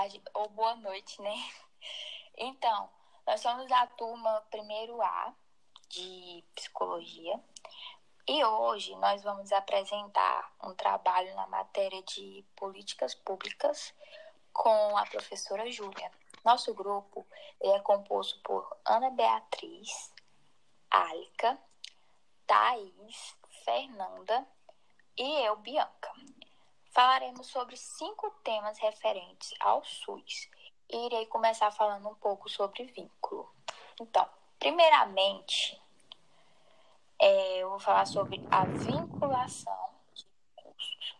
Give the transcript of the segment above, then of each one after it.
tarde ou boa noite, né? Então, nós somos da turma primeiro A de psicologia e hoje nós vamos apresentar um trabalho na matéria de políticas públicas com a professora Júlia. Nosso grupo é composto por Ana Beatriz, Álica, Thaís, Fernanda e eu, Bianca. Falaremos sobre cinco temas referentes ao SUS e irei começar falando um pouco sobre vínculo. Então, primeiramente, é, eu vou falar sobre a vinculação de recursos.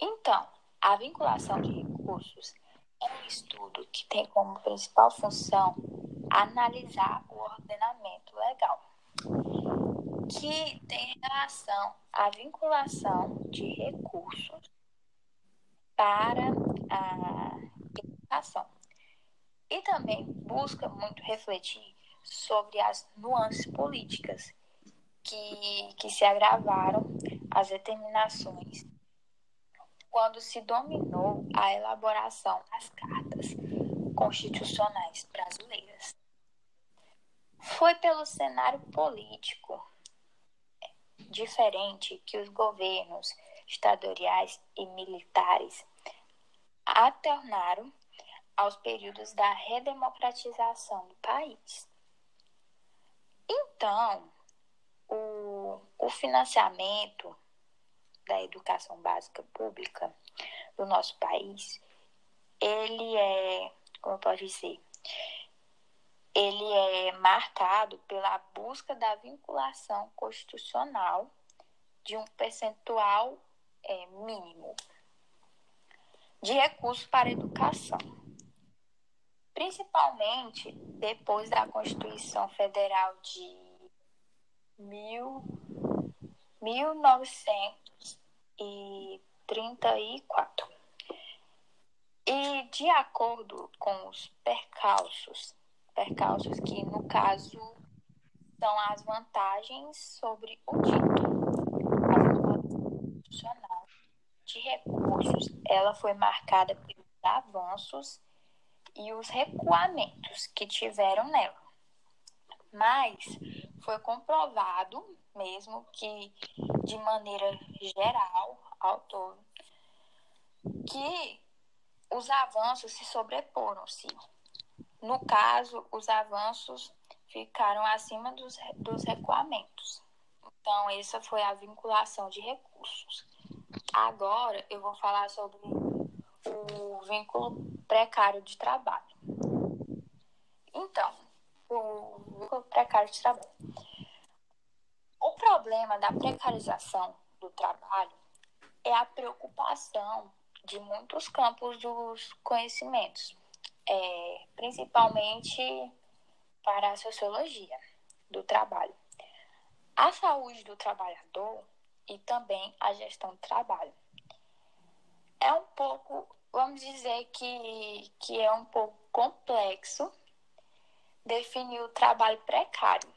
Então, a vinculação de recursos é um estudo que tem como principal função analisar o ordenamento legal, que tem relação à vinculação de recursos para a educação. E também busca muito refletir sobre as nuances políticas que, que se agravaram as determinações quando se dominou a elaboração das cartas constitucionais brasileiras. Foi pelo cenário político diferente que os governos estaduais e militares alternaram aos períodos da redemocratização do país. Então, o, o financiamento da educação básica pública do nosso país, ele é, como eu posso dizer, ele é marcado pela busca da vinculação constitucional de um percentual é, mínimo de recursos para a educação, principalmente depois da Constituição Federal de mil, 1934. E de acordo com os percalços, percalços que no caso são as vantagens sobre o título, constitucional de recursos, ela foi marcada pelos avanços e os recuamentos que tiveram nela. Mas foi comprovado mesmo que, de maneira geral, ao todo, que os avanços se sobreporam-se. No caso, os avanços ficaram acima dos, dos recuamentos. Então, essa foi a vinculação de recursos. Agora, eu vou falar sobre o vínculo precário de trabalho. Então, o vínculo precário de trabalho. O problema da precarização do trabalho é a preocupação de muitos campos dos conhecimentos, é, principalmente para a sociologia do trabalho, a saúde do trabalhador e também a gestão do trabalho. É um pouco, vamos dizer que, que é um pouco complexo definir o trabalho precário,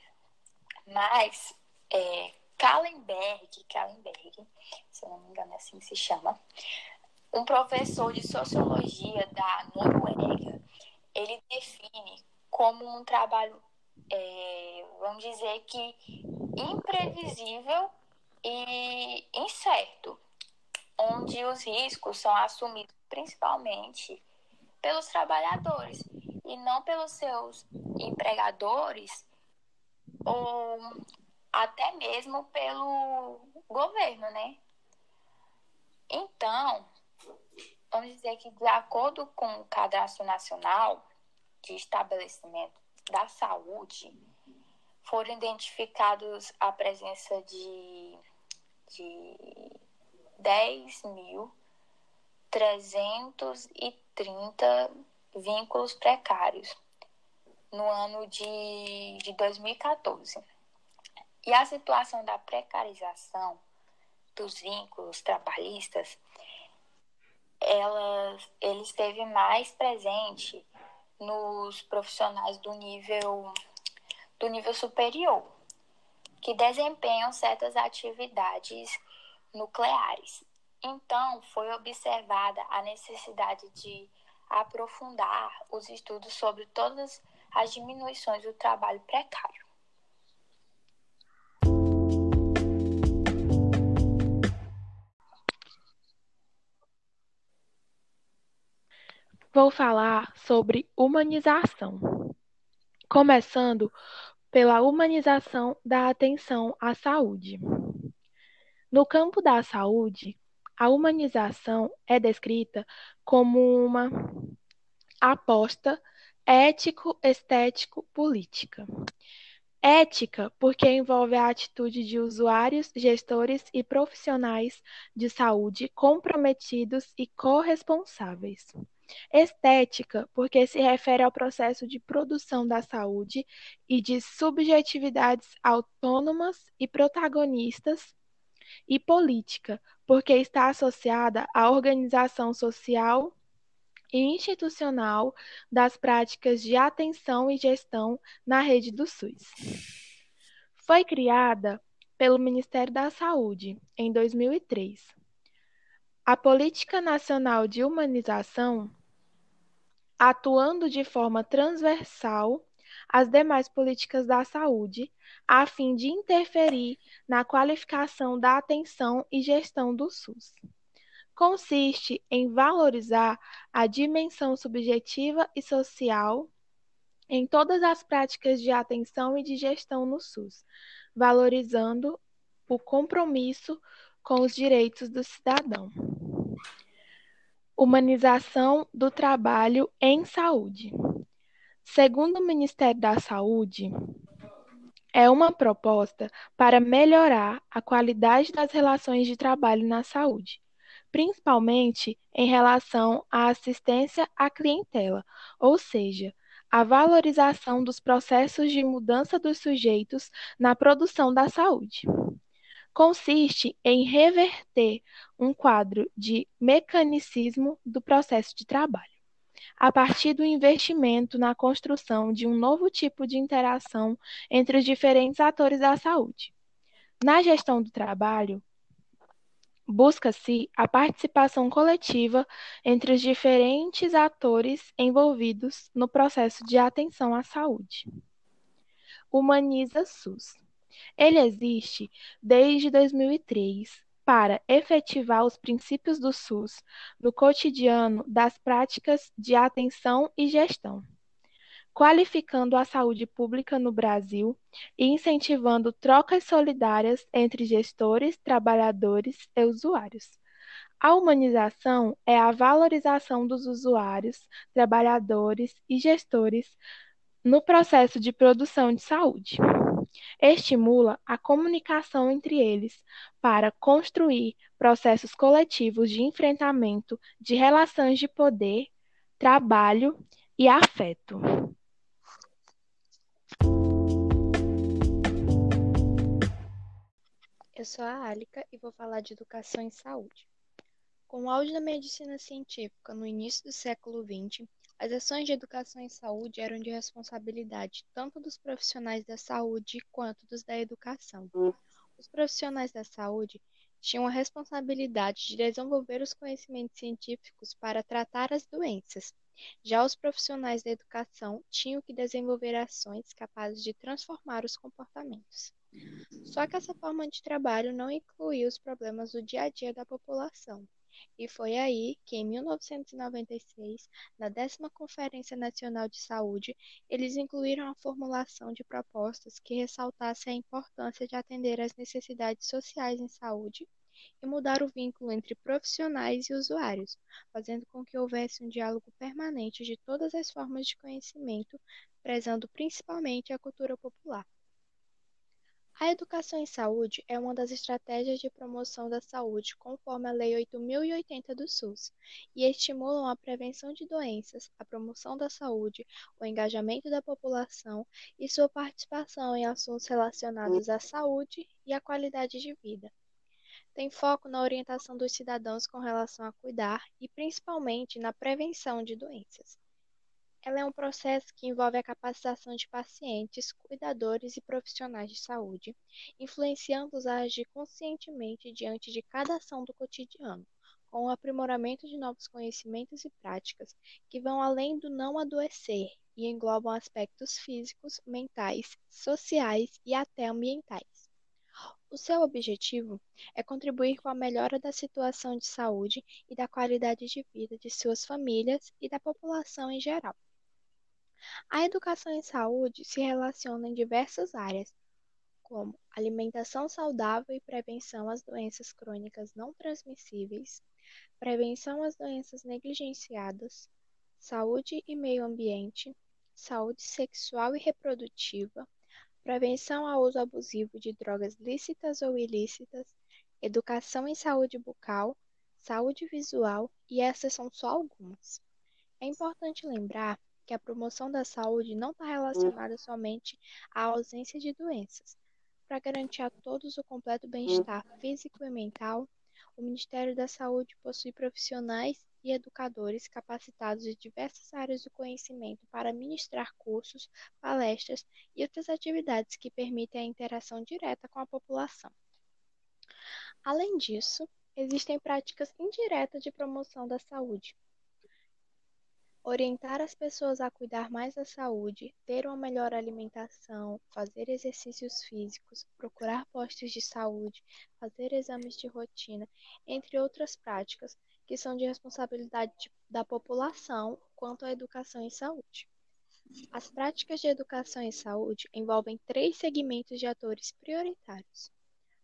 mas é, Kallenberg, Kallenberg, se eu não me engano é assim que se chama, um professor de sociologia da Noruega, ele define como um trabalho, é, vamos dizer que imprevisível e incerto, onde os riscos são assumidos principalmente pelos trabalhadores e não pelos seus empregadores ou até mesmo pelo governo, né? Então, vamos dizer que de acordo com o Cadastro Nacional de Estabelecimento da Saúde, foram identificados a presença de, de 10.330 vínculos precários no ano de, de 2014. E a situação da precarização dos vínculos trabalhistas, ela, ele esteve mais presente nos profissionais do nível do nível superior, que desempenham certas atividades nucleares. Então, foi observada a necessidade de aprofundar os estudos sobre todas as diminuições do trabalho precário. Vou falar sobre humanização, começando pela humanização da atenção à saúde. No campo da saúde, a humanização é descrita como uma aposta ético-estético-política. Ética, porque envolve a atitude de usuários, gestores e profissionais de saúde comprometidos e corresponsáveis. Estética, porque se refere ao processo de produção da saúde e de subjetividades autônomas e protagonistas e política, porque está associada à organização social e institucional das práticas de atenção e gestão na rede do SUS. Foi criada pelo Ministério da Saúde em 2003. A Política Nacional de Humanização, atuando de forma transversal as demais políticas da saúde, a fim de interferir na qualificação da atenção e gestão do SUS. Consiste em valorizar a dimensão subjetiva e social em todas as práticas de atenção e de gestão no SUS, valorizando o compromisso com os direitos do cidadão. Humanização do trabalho em saúde. Segundo o Ministério da Saúde, é uma proposta para melhorar a qualidade das relações de trabalho na saúde, principalmente em relação à assistência à clientela, ou seja, a valorização dos processos de mudança dos sujeitos na produção da saúde. Consiste em reverter um quadro de mecanicismo do processo de trabalho a partir do investimento na construção de um novo tipo de interação entre os diferentes atores da saúde. Na gestão do trabalho, busca-se a participação coletiva entre os diferentes atores envolvidos no processo de atenção à saúde. Humaniza SUS. Ele existe desde 2003 para efetivar os princípios do SUS no cotidiano das práticas de atenção e gestão, qualificando a saúde pública no Brasil e incentivando trocas solidárias entre gestores, trabalhadores e usuários. A humanização é a valorização dos usuários, trabalhadores e gestores no processo de produção de saúde. Estimula a comunicação entre eles para construir processos coletivos de enfrentamento de relações de poder, trabalho e afeto. Eu sou a Álica e vou falar de educação em saúde. Com o auge da medicina científica no início do século XX, as ações de educação em saúde eram de responsabilidade tanto dos profissionais da saúde quanto dos da educação. Os profissionais da saúde tinham a responsabilidade de desenvolver os conhecimentos científicos para tratar as doenças. Já os profissionais da educação tinham que desenvolver ações capazes de transformar os comportamentos. Só que essa forma de trabalho não incluía os problemas do dia a dia da população. E foi aí que, em 1996, na décima Conferência Nacional de Saúde, eles incluíram a formulação de propostas que ressaltassem a importância de atender às necessidades sociais em saúde e mudar o vínculo entre profissionais e usuários, fazendo com que houvesse um diálogo permanente de todas as formas de conhecimento, prezando principalmente a cultura popular. A educação em saúde é uma das estratégias de promoção da saúde conforme a Lei 8080 do SUS e estimulam a prevenção de doenças, a promoção da saúde, o engajamento da população e sua participação em assuntos relacionados à saúde e à qualidade de vida. Tem foco na orientação dos cidadãos com relação a cuidar e principalmente na prevenção de doenças. Ela é um processo que envolve a capacitação de pacientes, cuidadores e profissionais de saúde, influenciando-os a agir conscientemente diante de cada ação do cotidiano, com o aprimoramento de novos conhecimentos e práticas que vão além do não adoecer e englobam aspectos físicos, mentais, sociais e até ambientais. O seu objetivo é contribuir com a melhora da situação de saúde e da qualidade de vida de suas famílias e da população em geral. A educação em saúde se relaciona em diversas áreas, como alimentação saudável e prevenção às doenças crônicas não transmissíveis, prevenção às doenças negligenciadas, saúde e meio ambiente, saúde sexual e reprodutiva, prevenção ao uso abusivo de drogas lícitas ou ilícitas, educação em saúde bucal, saúde visual, e essas são só algumas. É importante lembrar que a promoção da saúde não está relacionada somente à ausência de doenças. Para garantir a todos o completo bem-estar físico e mental, o Ministério da Saúde possui profissionais e educadores capacitados de diversas áreas do conhecimento para ministrar cursos, palestras e outras atividades que permitem a interação direta com a população. Além disso, existem práticas indiretas de promoção da saúde, Orientar as pessoas a cuidar mais da saúde, ter uma melhor alimentação, fazer exercícios físicos, procurar postos de saúde, fazer exames de rotina, entre outras práticas que são de responsabilidade da população quanto à educação em saúde. As práticas de educação em saúde envolvem três segmentos de atores prioritários.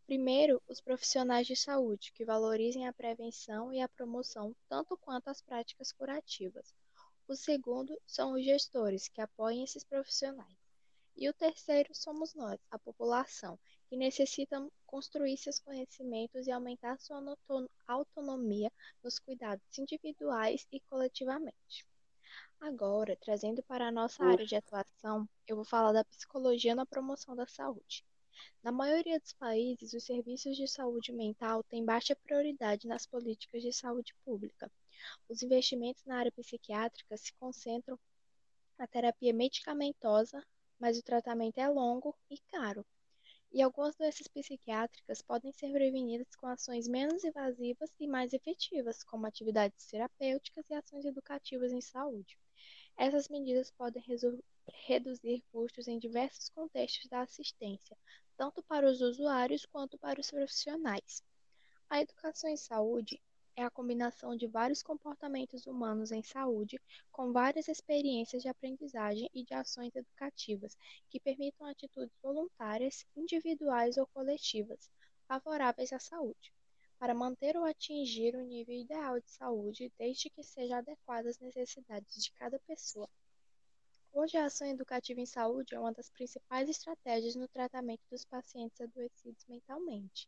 Primeiro, os profissionais de saúde, que valorizem a prevenção e a promoção tanto quanto as práticas curativas. O segundo são os gestores, que apoiam esses profissionais. E o terceiro somos nós, a população, que necessita construir seus conhecimentos e aumentar sua autonomia nos cuidados individuais e coletivamente. Agora, trazendo para a nossa área de atuação, eu vou falar da psicologia na promoção da saúde. Na maioria dos países, os serviços de saúde mental têm baixa prioridade nas políticas de saúde pública, os investimentos na área psiquiátrica se concentram na terapia medicamentosa, mas o tratamento é longo e caro. E algumas doenças psiquiátricas podem ser prevenidas com ações menos invasivas e mais efetivas, como atividades terapêuticas e ações educativas em saúde. Essas medidas podem reduzir custos em diversos contextos da assistência, tanto para os usuários quanto para os profissionais. A educação em saúde é a combinação de vários comportamentos humanos em saúde, com várias experiências de aprendizagem e de ações educativas que permitam atitudes voluntárias, individuais ou coletivas, favoráveis à saúde, para manter ou atingir o nível ideal de saúde, desde que seja adequada às necessidades de cada pessoa. Hoje, a ação educativa em saúde é uma das principais estratégias no tratamento dos pacientes adoecidos mentalmente.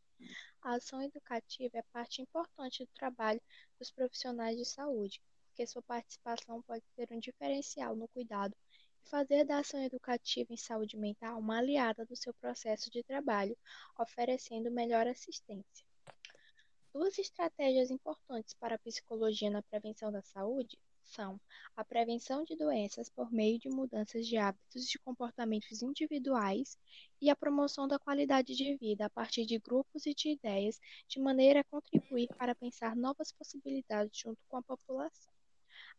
A ação educativa é parte importante do trabalho dos profissionais de saúde, porque sua participação pode ser um diferencial no cuidado e fazer da ação educativa em saúde mental uma aliada do seu processo de trabalho, oferecendo melhor assistência. Duas estratégias importantes para a psicologia na prevenção da saúde são a prevenção de doenças por meio de mudanças de hábitos de comportamentos individuais e a promoção da qualidade de vida a partir de grupos e de ideias, de maneira a contribuir para pensar novas possibilidades junto com a população.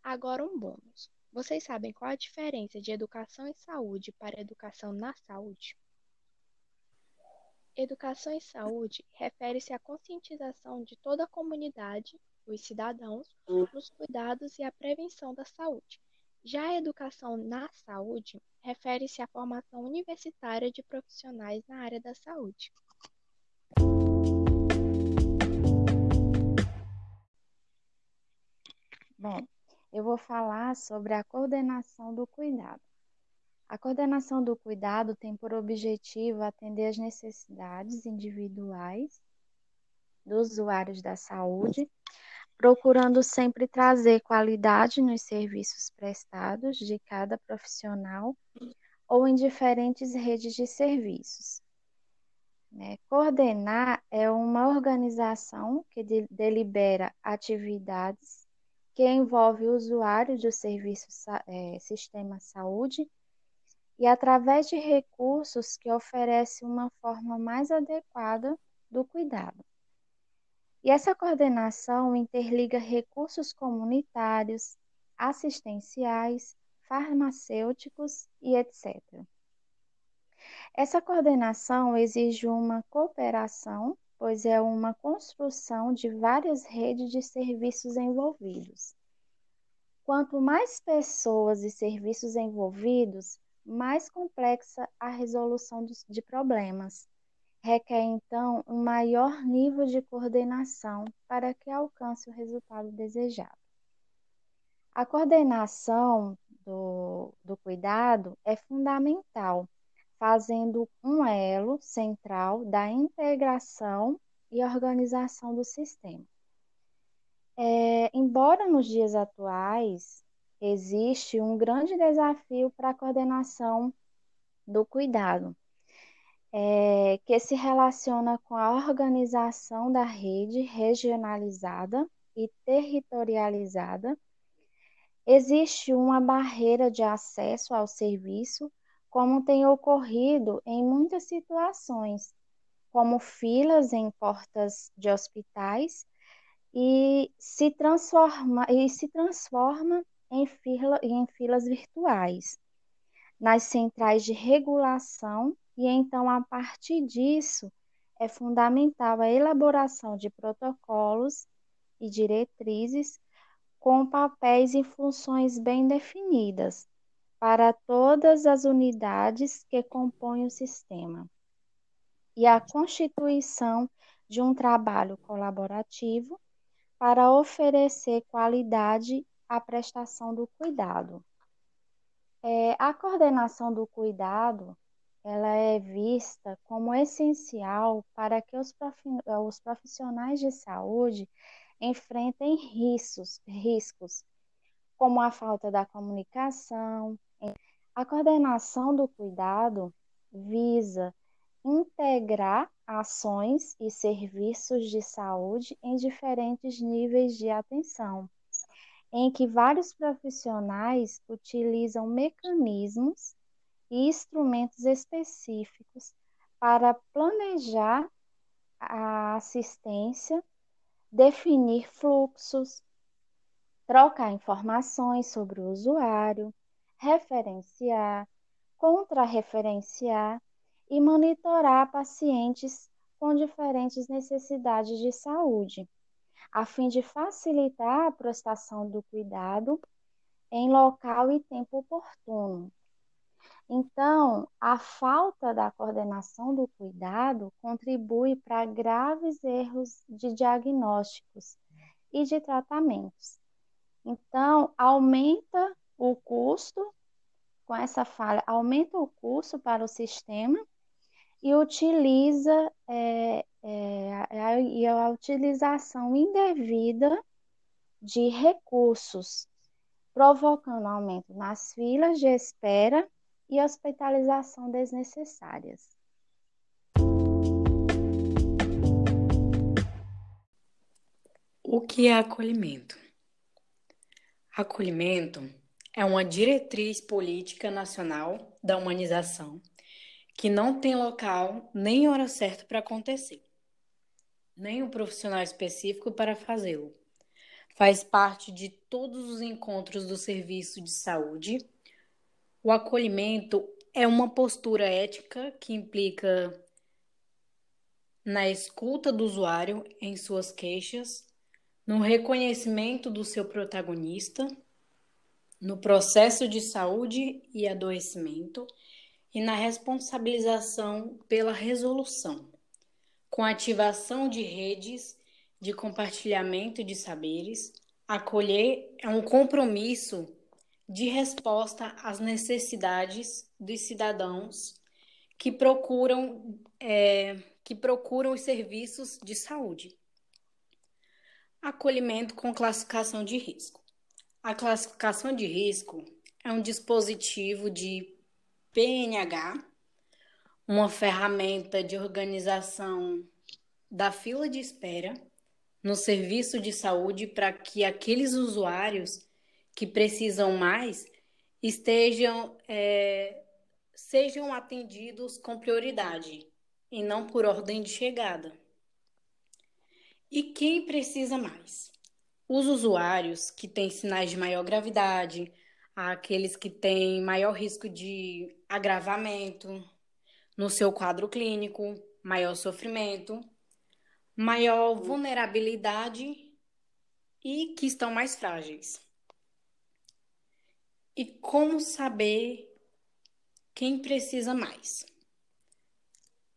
Agora, um bônus. Vocês sabem qual a diferença de educação em saúde para educação na saúde? Educação em saúde refere-se à conscientização de toda a comunidade os cidadãos hum. nos cuidados e a prevenção da saúde. Já a educação na saúde refere-se à formação universitária de profissionais na área da saúde. Bom, eu vou falar sobre a coordenação do cuidado. A coordenação do cuidado tem por objetivo atender às necessidades individuais dos usuários da saúde procurando sempre trazer qualidade nos serviços prestados de cada profissional ou em diferentes redes de serviços. Né? Coordenar é uma organização que de, delibera atividades que envolve o usuário do serviço é, sistema saúde e através de recursos que oferece uma forma mais adequada do cuidado. E essa coordenação interliga recursos comunitários, assistenciais, farmacêuticos e etc. Essa coordenação exige uma cooperação, pois é uma construção de várias redes de serviços envolvidos. Quanto mais pessoas e serviços envolvidos, mais complexa a resolução de problemas. Requer, então, um maior nível de coordenação para que alcance o resultado desejado. A coordenação do, do cuidado é fundamental, fazendo um elo central da integração e organização do sistema. É, embora nos dias atuais existe um grande desafio para a coordenação do cuidado, é, que se relaciona com a organização da rede regionalizada e territorializada. Existe uma barreira de acesso ao serviço, como tem ocorrido em muitas situações, como filas em portas de hospitais e se transforma, e se transforma em, fila, em filas virtuais, nas centrais de regulação, e então, a partir disso, é fundamental a elaboração de protocolos e diretrizes com papéis e funções bem definidas para todas as unidades que compõem o sistema. E a constituição de um trabalho colaborativo para oferecer qualidade a prestação do cuidado. É, a coordenação do cuidado ela é vista como essencial para que os, profissionais de saúde enfrentem riscos, riscos, como a falta da comunicação. A coordenação do cuidado visa integrar ações e serviços de saúde em diferentes níveis de atenção em que vários profissionais utilizam mecanismos e instrumentos específicos para planejar a assistência, definir fluxos, trocar informações sobre o usuário, referenciar, contrarreferenciar e monitorar pacientes com diferentes necessidades de saúde a fim de facilitar a prestação do cuidado em local e tempo oportuno. Então, a falta da coordenação do cuidado contribui para graves erros de diagnósticos e de tratamentos. Então, aumenta o custo, com essa falha, aumenta o custo para o sistema e utiliza é, é, e a utilização indevida de recursos, provocando aumento nas filas de espera e hospitalização desnecessárias. O que é acolhimento? Acolhimento é uma diretriz política nacional da humanização que não tem local nem hora certa para acontecer, nem um profissional específico para fazê-lo. Faz parte de todos os encontros do serviço de saúde. O acolhimento é uma postura ética que implica na escuta do usuário em suas queixas, no reconhecimento do seu protagonista, no processo de saúde e adoecimento e na responsabilização pela resolução, com ativação de redes de compartilhamento de saberes. Acolher é um compromisso de resposta às necessidades dos cidadãos que procuram, é, que procuram os serviços de saúde. Acolhimento com classificação de risco. A classificação de risco é um dispositivo de PNH, uma ferramenta de organização da fila de espera no serviço de saúde para que aqueles usuários que precisam mais estejam é, sejam atendidos com prioridade e não por ordem de chegada. E quem precisa mais? Os usuários que têm sinais de maior gravidade, aqueles que têm maior risco de agravamento no seu quadro clínico, maior sofrimento, maior vulnerabilidade e que estão mais frágeis. E como saber quem precisa mais?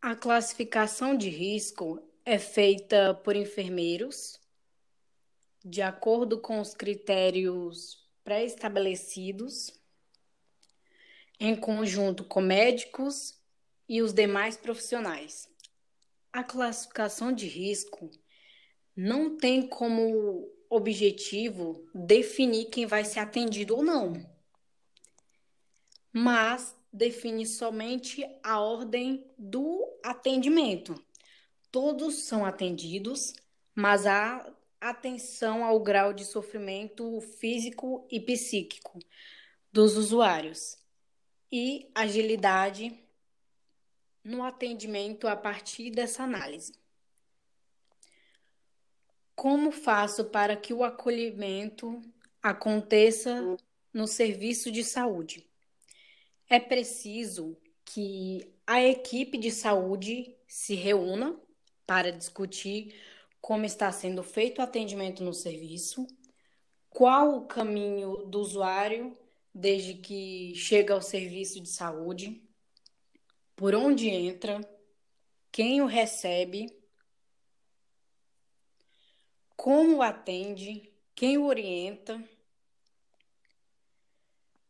A classificação de risco é feita por enfermeiros, de acordo com os critérios pré-estabelecidos, em conjunto com médicos e os demais profissionais. A classificação de risco não tem como objetivo definir quem vai ser atendido ou não, mas define somente a ordem do atendimento. Todos são atendidos, mas há atenção ao grau de sofrimento físico e psíquico dos usuários e agilidade no atendimento a partir dessa análise. Como faço para que o acolhimento aconteça no serviço de saúde? É preciso que a equipe de saúde se reúna para discutir como está sendo feito o atendimento no serviço, qual o caminho do usuário desde que chega ao serviço de saúde, por onde entra, quem o recebe como atende, quem o orienta,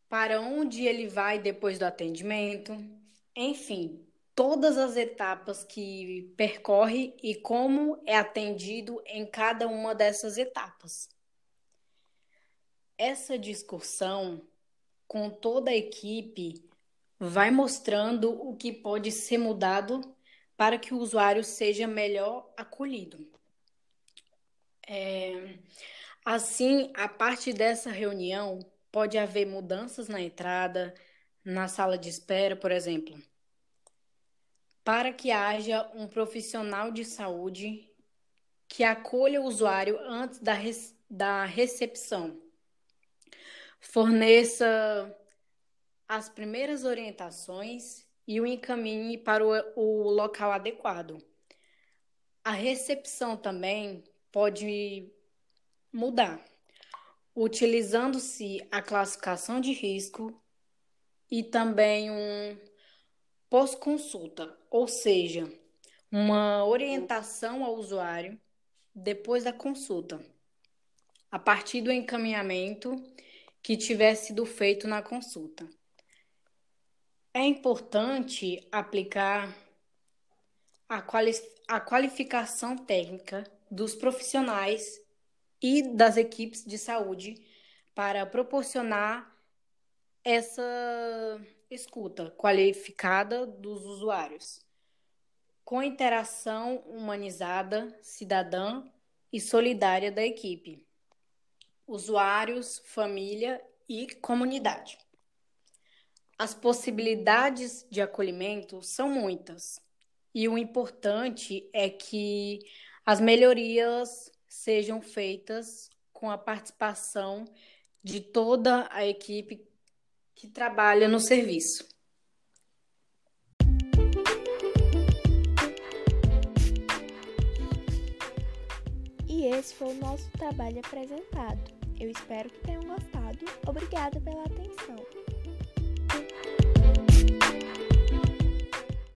para onde ele vai depois do atendimento, enfim, todas as etapas que percorre e como é atendido em cada uma dessas etapas. Essa discussão com toda a equipe vai mostrando o que pode ser mudado para que o usuário seja melhor acolhido. É, assim, a partir dessa reunião, pode haver mudanças na entrada, na sala de espera, por exemplo. Para que haja um profissional de saúde que acolha o usuário antes da, da recepção, forneça as primeiras orientações e o encaminhe para o, o local adequado. A recepção também pode mudar, utilizando-se a classificação de risco e também um pós-consulta, ou seja, uma orientação ao usuário depois da consulta, a partir do encaminhamento que tiver sido feito na consulta. É importante aplicar a, quali a qualificação técnica dos profissionais e das equipes de saúde para proporcionar essa escuta qualificada dos usuários, com interação humanizada, cidadã e solidária da equipe, usuários, família e comunidade. As possibilidades de acolhimento são muitas, e o importante é que as melhorias sejam feitas com a participação de toda a equipe que trabalha no serviço. E esse foi o nosso trabalho apresentado. Eu espero que tenham gostado. Obrigada pela atenção.